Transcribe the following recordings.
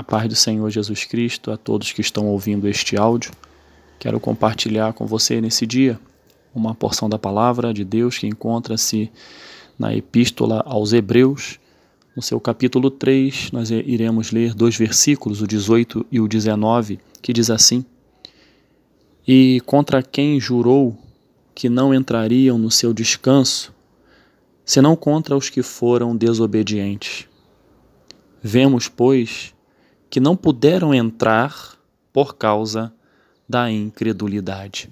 A paz do Senhor Jesus Cristo a todos que estão ouvindo este áudio. Quero compartilhar com você nesse dia uma porção da palavra de Deus que encontra-se na Epístola aos Hebreus. No seu capítulo 3, nós iremos ler dois versículos, o 18 e o 19, que diz assim: E contra quem jurou que não entrariam no seu descanso, senão contra os que foram desobedientes. Vemos, pois, que não puderam entrar por causa da incredulidade.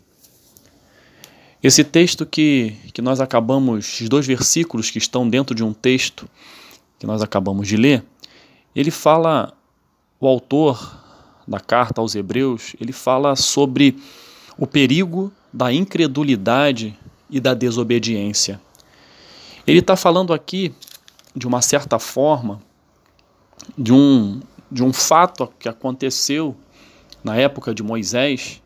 Esse texto que, que nós acabamos, os dois versículos que estão dentro de um texto que nós acabamos de ler, ele fala, o autor da carta aos Hebreus, ele fala sobre o perigo da incredulidade e da desobediência. Ele está falando aqui, de uma certa forma, de um, de um fato que aconteceu na época de Moisés,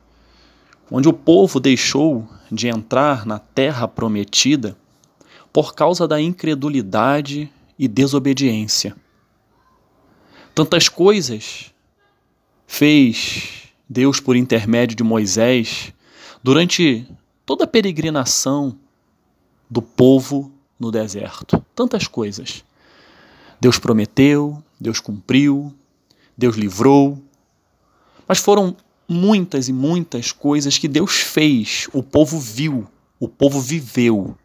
onde o povo deixou de entrar na terra prometida por causa da incredulidade e desobediência. Tantas coisas fez Deus por intermédio de Moisés durante toda a peregrinação do povo no deserto. Tantas coisas. Deus prometeu, Deus cumpriu, Deus livrou. Mas foram muitas e muitas coisas que Deus fez, o povo viu, o povo viveu.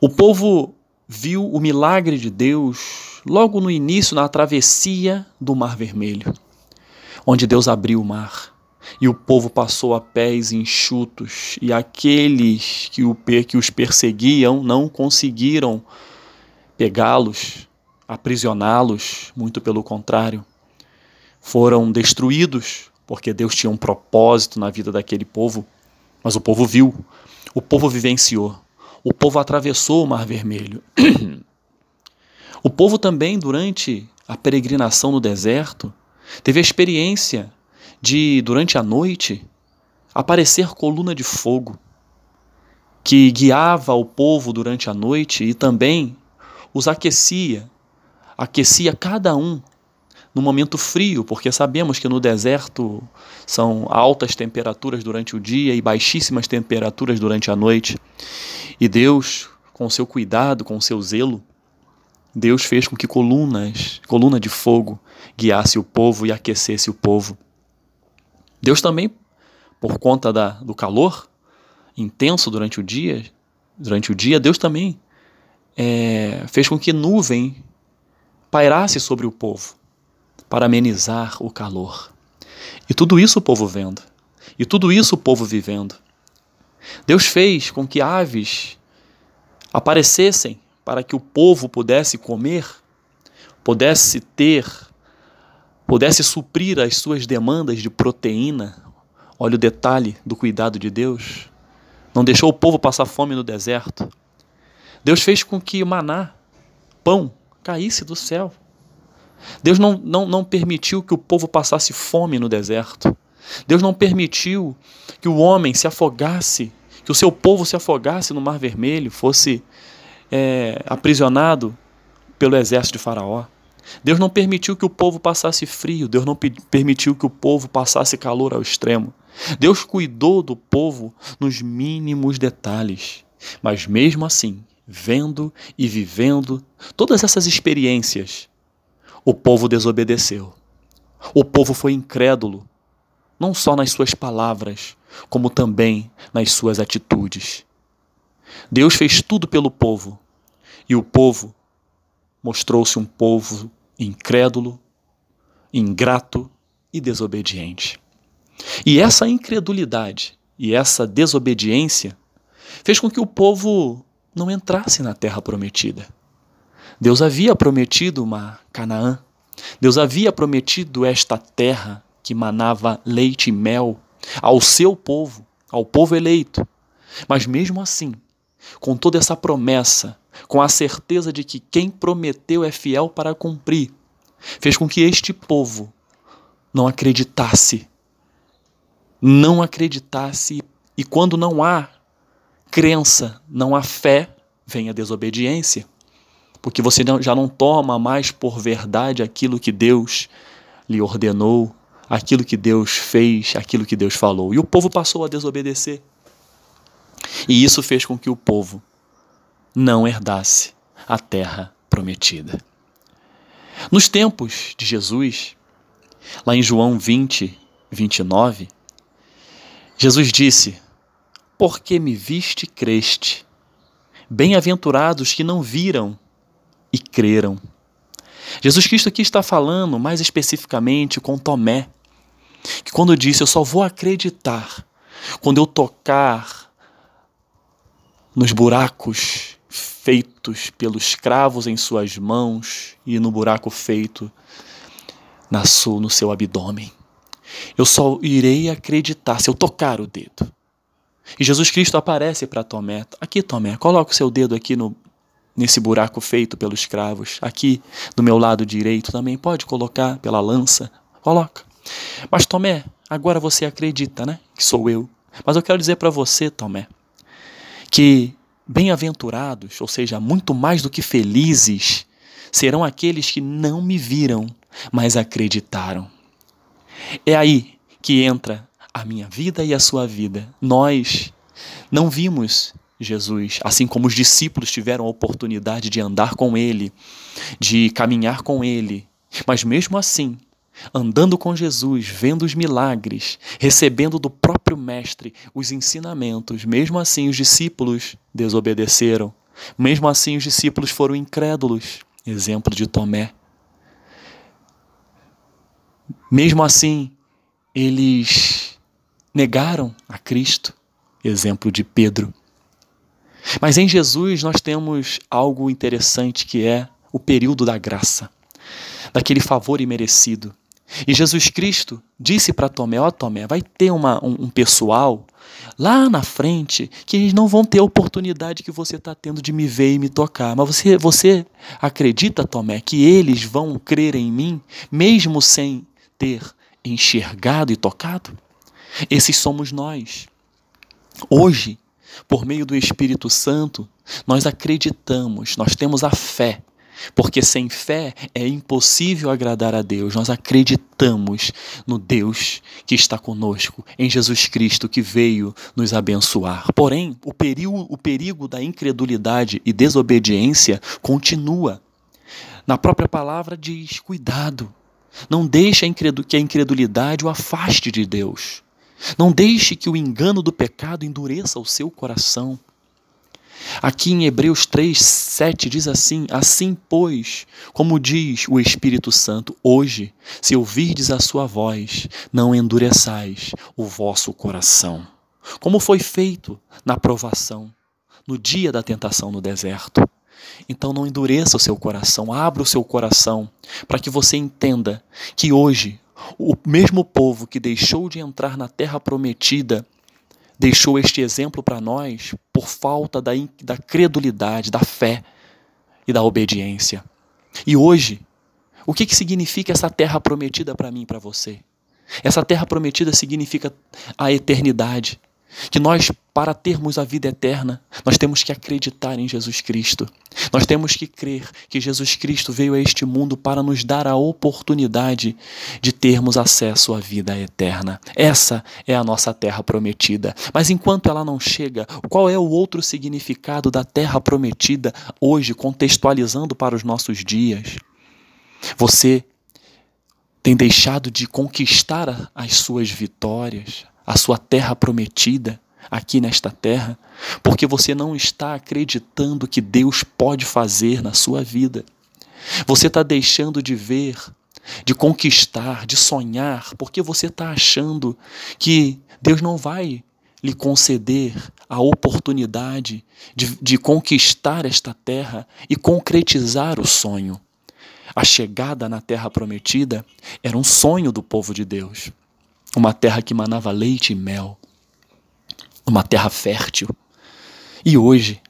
O povo viu o milagre de Deus logo no início, na travessia do Mar Vermelho, onde Deus abriu o mar e o povo passou a pés enxutos, e aqueles que, o, que os perseguiam não conseguiram pegá-los, aprisioná-los, muito pelo contrário foram destruídos, porque Deus tinha um propósito na vida daquele povo. Mas o povo viu, o povo vivenciou, o povo atravessou o Mar Vermelho. o povo também, durante a peregrinação no deserto, teve a experiência de, durante a noite, aparecer coluna de fogo que guiava o povo durante a noite e também os aquecia, aquecia cada um no momento frio, porque sabemos que no deserto são altas temperaturas durante o dia e baixíssimas temperaturas durante a noite. E Deus, com seu cuidado, com seu zelo, Deus fez com que colunas, coluna de fogo, guiasse o povo e aquecesse o povo. Deus também, por conta da, do calor intenso durante o dia, durante o dia, Deus também é, fez com que nuvem pairasse sobre o povo para amenizar o calor. E tudo isso o povo vendo, e tudo isso o povo vivendo. Deus fez com que aves aparecessem para que o povo pudesse comer, pudesse ter, pudesse suprir as suas demandas de proteína. Olha o detalhe do cuidado de Deus. Não deixou o povo passar fome no deserto. Deus fez com que maná, pão, caísse do céu. Deus não, não, não permitiu que o povo passasse fome no deserto. Deus não permitiu que o homem se afogasse, que o seu povo se afogasse no Mar Vermelho, fosse é, aprisionado pelo exército de Faraó. Deus não permitiu que o povo passasse frio, Deus não permitiu que o povo passasse calor ao extremo. Deus cuidou do povo nos mínimos detalhes. Mas mesmo assim, vendo e vivendo todas essas experiências, o povo desobedeceu. O povo foi incrédulo, não só nas suas palavras, como também nas suas atitudes. Deus fez tudo pelo povo, e o povo mostrou-se um povo incrédulo, ingrato e desobediente. E essa incredulidade e essa desobediência fez com que o povo não entrasse na terra prometida. Deus havia prometido uma Canaã. Deus havia prometido esta terra que manava leite e mel ao seu povo, ao povo eleito. Mas mesmo assim, com toda essa promessa, com a certeza de que quem prometeu é fiel para cumprir, fez com que este povo não acreditasse. Não acreditasse, e quando não há crença, não há fé, vem a desobediência porque você já não toma mais por verdade aquilo que Deus lhe ordenou, aquilo que Deus fez, aquilo que Deus falou. E o povo passou a desobedecer. E isso fez com que o povo não herdasse a terra prometida. Nos tempos de Jesus, lá em João 20, 29, Jesus disse: Porque me viste creste. Bem-aventurados que não viram e creram. Jesus Cristo aqui está falando mais especificamente com Tomé, que quando disse: Eu só vou acreditar quando eu tocar nos buracos feitos pelos cravos em suas mãos e no buraco feito na sua, no seu abdômen. Eu só irei acreditar se eu tocar o dedo. E Jesus Cristo aparece para Tomé. Aqui, Tomé, coloca o seu dedo aqui no, nesse buraco feito pelos cravos. Aqui, do meu lado direito, também pode colocar pela lança. Coloca. Mas, Tomé, agora você acredita, né? Que sou eu. Mas eu quero dizer para você, Tomé, que bem-aventurados, ou seja, muito mais do que felizes, serão aqueles que não me viram, mas acreditaram. É aí que entra a minha vida e a sua vida. Nós não vimos Jesus, assim como os discípulos tiveram a oportunidade de andar com ele, de caminhar com ele, mas mesmo assim, andando com Jesus, vendo os milagres, recebendo do próprio Mestre os ensinamentos, mesmo assim os discípulos desobedeceram, mesmo assim os discípulos foram incrédulos. Exemplo de Tomé. Mesmo assim, eles negaram a Cristo. Exemplo de Pedro. Mas em Jesus nós temos algo interessante que é o período da graça, daquele favor imerecido. E Jesus Cristo disse para Tomé: Ó oh, Tomé, vai ter uma, um, um, pessoal lá na frente que eles não vão ter a oportunidade que você está tendo de me ver e me tocar. Mas você, você acredita, Tomé, que eles vão crer em mim, mesmo sem ter enxergado e tocado? Esses somos nós. Hoje, por meio do Espírito Santo, nós acreditamos, nós temos a fé porque sem fé é impossível agradar a Deus. Nós acreditamos no Deus que está conosco, em Jesus Cristo que veio nos abençoar. Porém, o perigo, o perigo da incredulidade e desobediência continua. Na própria palavra diz: cuidado, não deixe que a incredulidade o afaste de Deus. Não deixe que o engano do pecado endureça o seu coração. Aqui em Hebreus 3, 7 diz assim: Assim, pois, como diz o Espírito Santo, hoje, se ouvirdes a sua voz, não endureçais o vosso coração. Como foi feito na provação, no dia da tentação no deserto. Então não endureça o seu coração, abra o seu coração, para que você entenda que hoje o mesmo povo que deixou de entrar na terra prometida deixou este exemplo para nós por falta da, da credulidade, da fé e da obediência. E hoje, o que, que significa essa terra prometida para mim e para você? Essa terra prometida significa a eternidade que nós, para termos a vida eterna, nós temos que acreditar em Jesus Cristo. Nós temos que crer que Jesus Cristo veio a este mundo para nos dar a oportunidade de termos acesso à vida eterna. Essa é a nossa terra prometida. Mas enquanto ela não chega, qual é o outro significado da terra prometida hoje, contextualizando para os nossos dias? Você tem deixado de conquistar as suas vitórias, a sua terra prometida aqui nesta terra, porque você não está acreditando que Deus pode fazer na sua vida. Você está deixando de ver, de conquistar, de sonhar, porque você está achando que Deus não vai lhe conceder a oportunidade de, de conquistar esta terra e concretizar o sonho. A chegada na terra prometida era um sonho do povo de Deus uma terra que manava leite e mel, uma terra fértil. E hoje,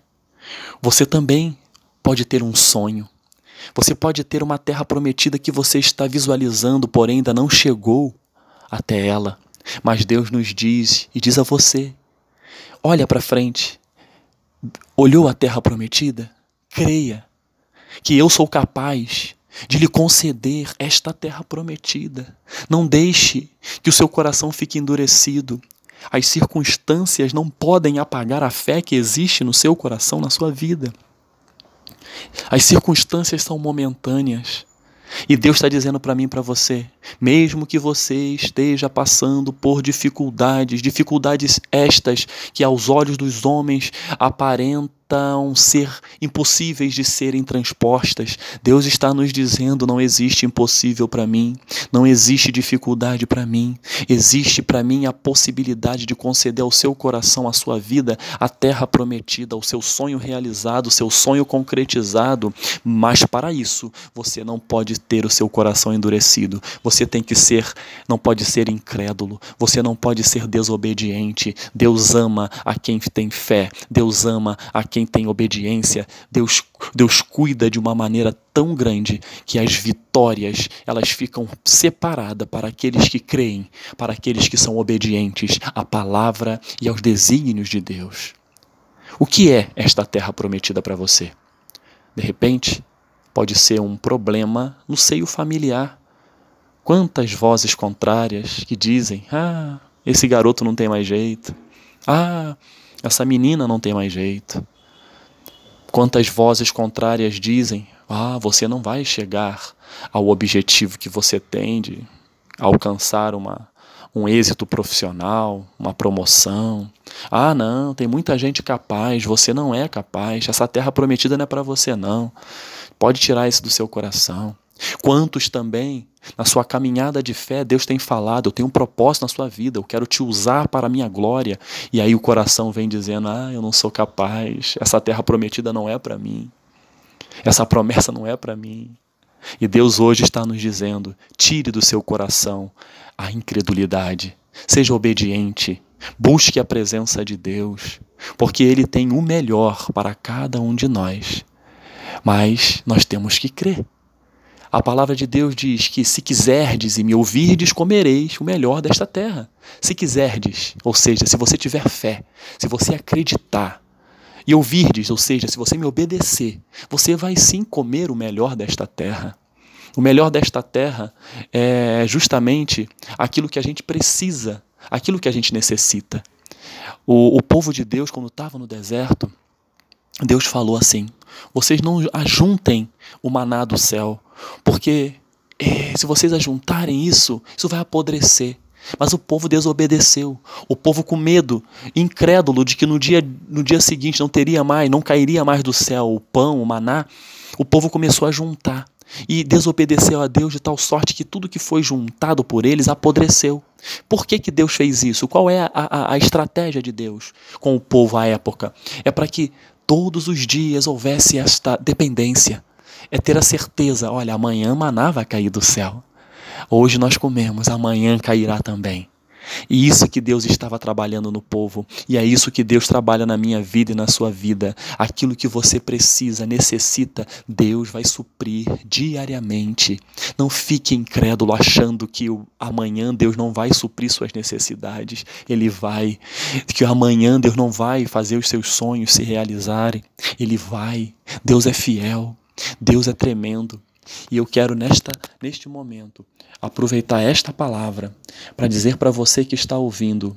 você também pode ter um sonho. Você pode ter uma terra prometida que você está visualizando, porém ainda não chegou até ela. Mas Deus nos diz e diz a você: olha para frente. Olhou a terra prometida? Creia que eu sou capaz de lhe conceder esta terra prometida. Não deixe que o seu coração fique endurecido. As circunstâncias não podem apagar a fé que existe no seu coração, na sua vida. As circunstâncias são momentâneas. E Deus está dizendo para mim e para você: mesmo que você esteja passando por dificuldades, dificuldades estas que aos olhos dos homens aparentam aparentam ser impossíveis de serem transpostas. Deus está nos dizendo: não existe impossível para mim, não existe dificuldade para mim, existe para mim a possibilidade de conceder ao seu coração, à sua vida, a terra prometida, o seu sonho realizado, o seu sonho concretizado. Mas para isso, você não pode ter o seu coração endurecido. Você tem que ser, não pode ser incrédulo, você não pode ser desobediente. Deus ama a quem tem fé, Deus ama a quem quem tem obediência, Deus, Deus cuida de uma maneira tão grande que as vitórias elas ficam separadas para aqueles que creem, para aqueles que são obedientes à palavra e aos desígnios de Deus. O que é esta terra prometida para você? De repente, pode ser um problema no seio familiar. Quantas vozes contrárias que dizem: ah, esse garoto não tem mais jeito. Ah, essa menina não tem mais jeito. Quantas vozes contrárias dizem: Ah, você não vai chegar ao objetivo que você tem de alcançar uma, um êxito profissional, uma promoção. Ah, não, tem muita gente capaz, você não é capaz, essa terra prometida não é para você, não. Pode tirar isso do seu coração. Quantos também, na sua caminhada de fé, Deus tem falado: eu tenho um propósito na sua vida, eu quero te usar para a minha glória. E aí o coração vem dizendo: ah, eu não sou capaz, essa terra prometida não é para mim, essa promessa não é para mim. E Deus hoje está nos dizendo: tire do seu coração a incredulidade, seja obediente, busque a presença de Deus, porque Ele tem o melhor para cada um de nós. Mas nós temos que crer. A palavra de Deus diz que se quiserdes e me ouvirdes, comereis o melhor desta terra. Se quiserdes, ou seja, se você tiver fé, se você acreditar e ouvirdes, ou seja, se você me obedecer, você vai sim comer o melhor desta terra. O melhor desta terra é justamente aquilo que a gente precisa, aquilo que a gente necessita. O, o povo de Deus, quando estava no deserto, Deus falou assim: vocês não ajuntem o maná do céu, porque é, se vocês ajuntarem isso, isso vai apodrecer. Mas o povo desobedeceu. O povo com medo, incrédulo de que no dia, no dia seguinte não teria mais, não cairia mais do céu o pão, o maná, o povo começou a juntar e desobedeceu a Deus de tal sorte que tudo que foi juntado por eles apodreceu. Por que, que Deus fez isso? Qual é a, a, a estratégia de Deus com o povo à época? É para que todos os dias houvesse esta dependência. É ter a certeza: olha, amanhã maná vai cair do céu. Hoje nós comemos, amanhã cairá também. E isso que Deus estava trabalhando no povo, e é isso que Deus trabalha na minha vida e na sua vida. Aquilo que você precisa, necessita, Deus vai suprir diariamente. Não fique incrédulo achando que amanhã Deus não vai suprir suas necessidades. Ele vai. Que amanhã Deus não vai fazer os seus sonhos se realizarem. Ele vai. Deus é fiel. Deus é tremendo. E eu quero nesta neste momento aproveitar esta palavra para dizer para você que está ouvindo: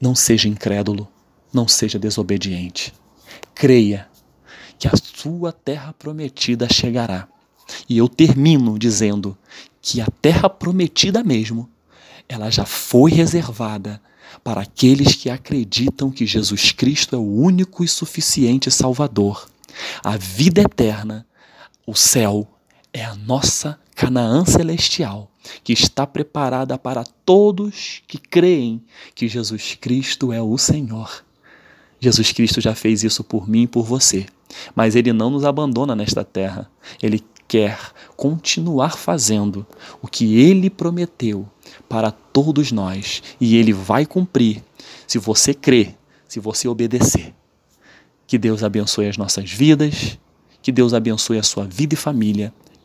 não seja incrédulo, não seja desobediente. Creia que a sua terra prometida chegará. E eu termino dizendo que a terra prometida mesmo, ela já foi reservada para aqueles que acreditam que Jesus Cristo é o único e suficiente Salvador. A vida eterna, o céu, é a nossa Canaã celestial, que está preparada para todos que creem que Jesus Cristo é o Senhor. Jesus Cristo já fez isso por mim e por você, mas ele não nos abandona nesta terra. Ele quer continuar fazendo o que ele prometeu para todos nós e ele vai cumprir se você crer, se você obedecer. Que Deus abençoe as nossas vidas, que Deus abençoe a sua vida e família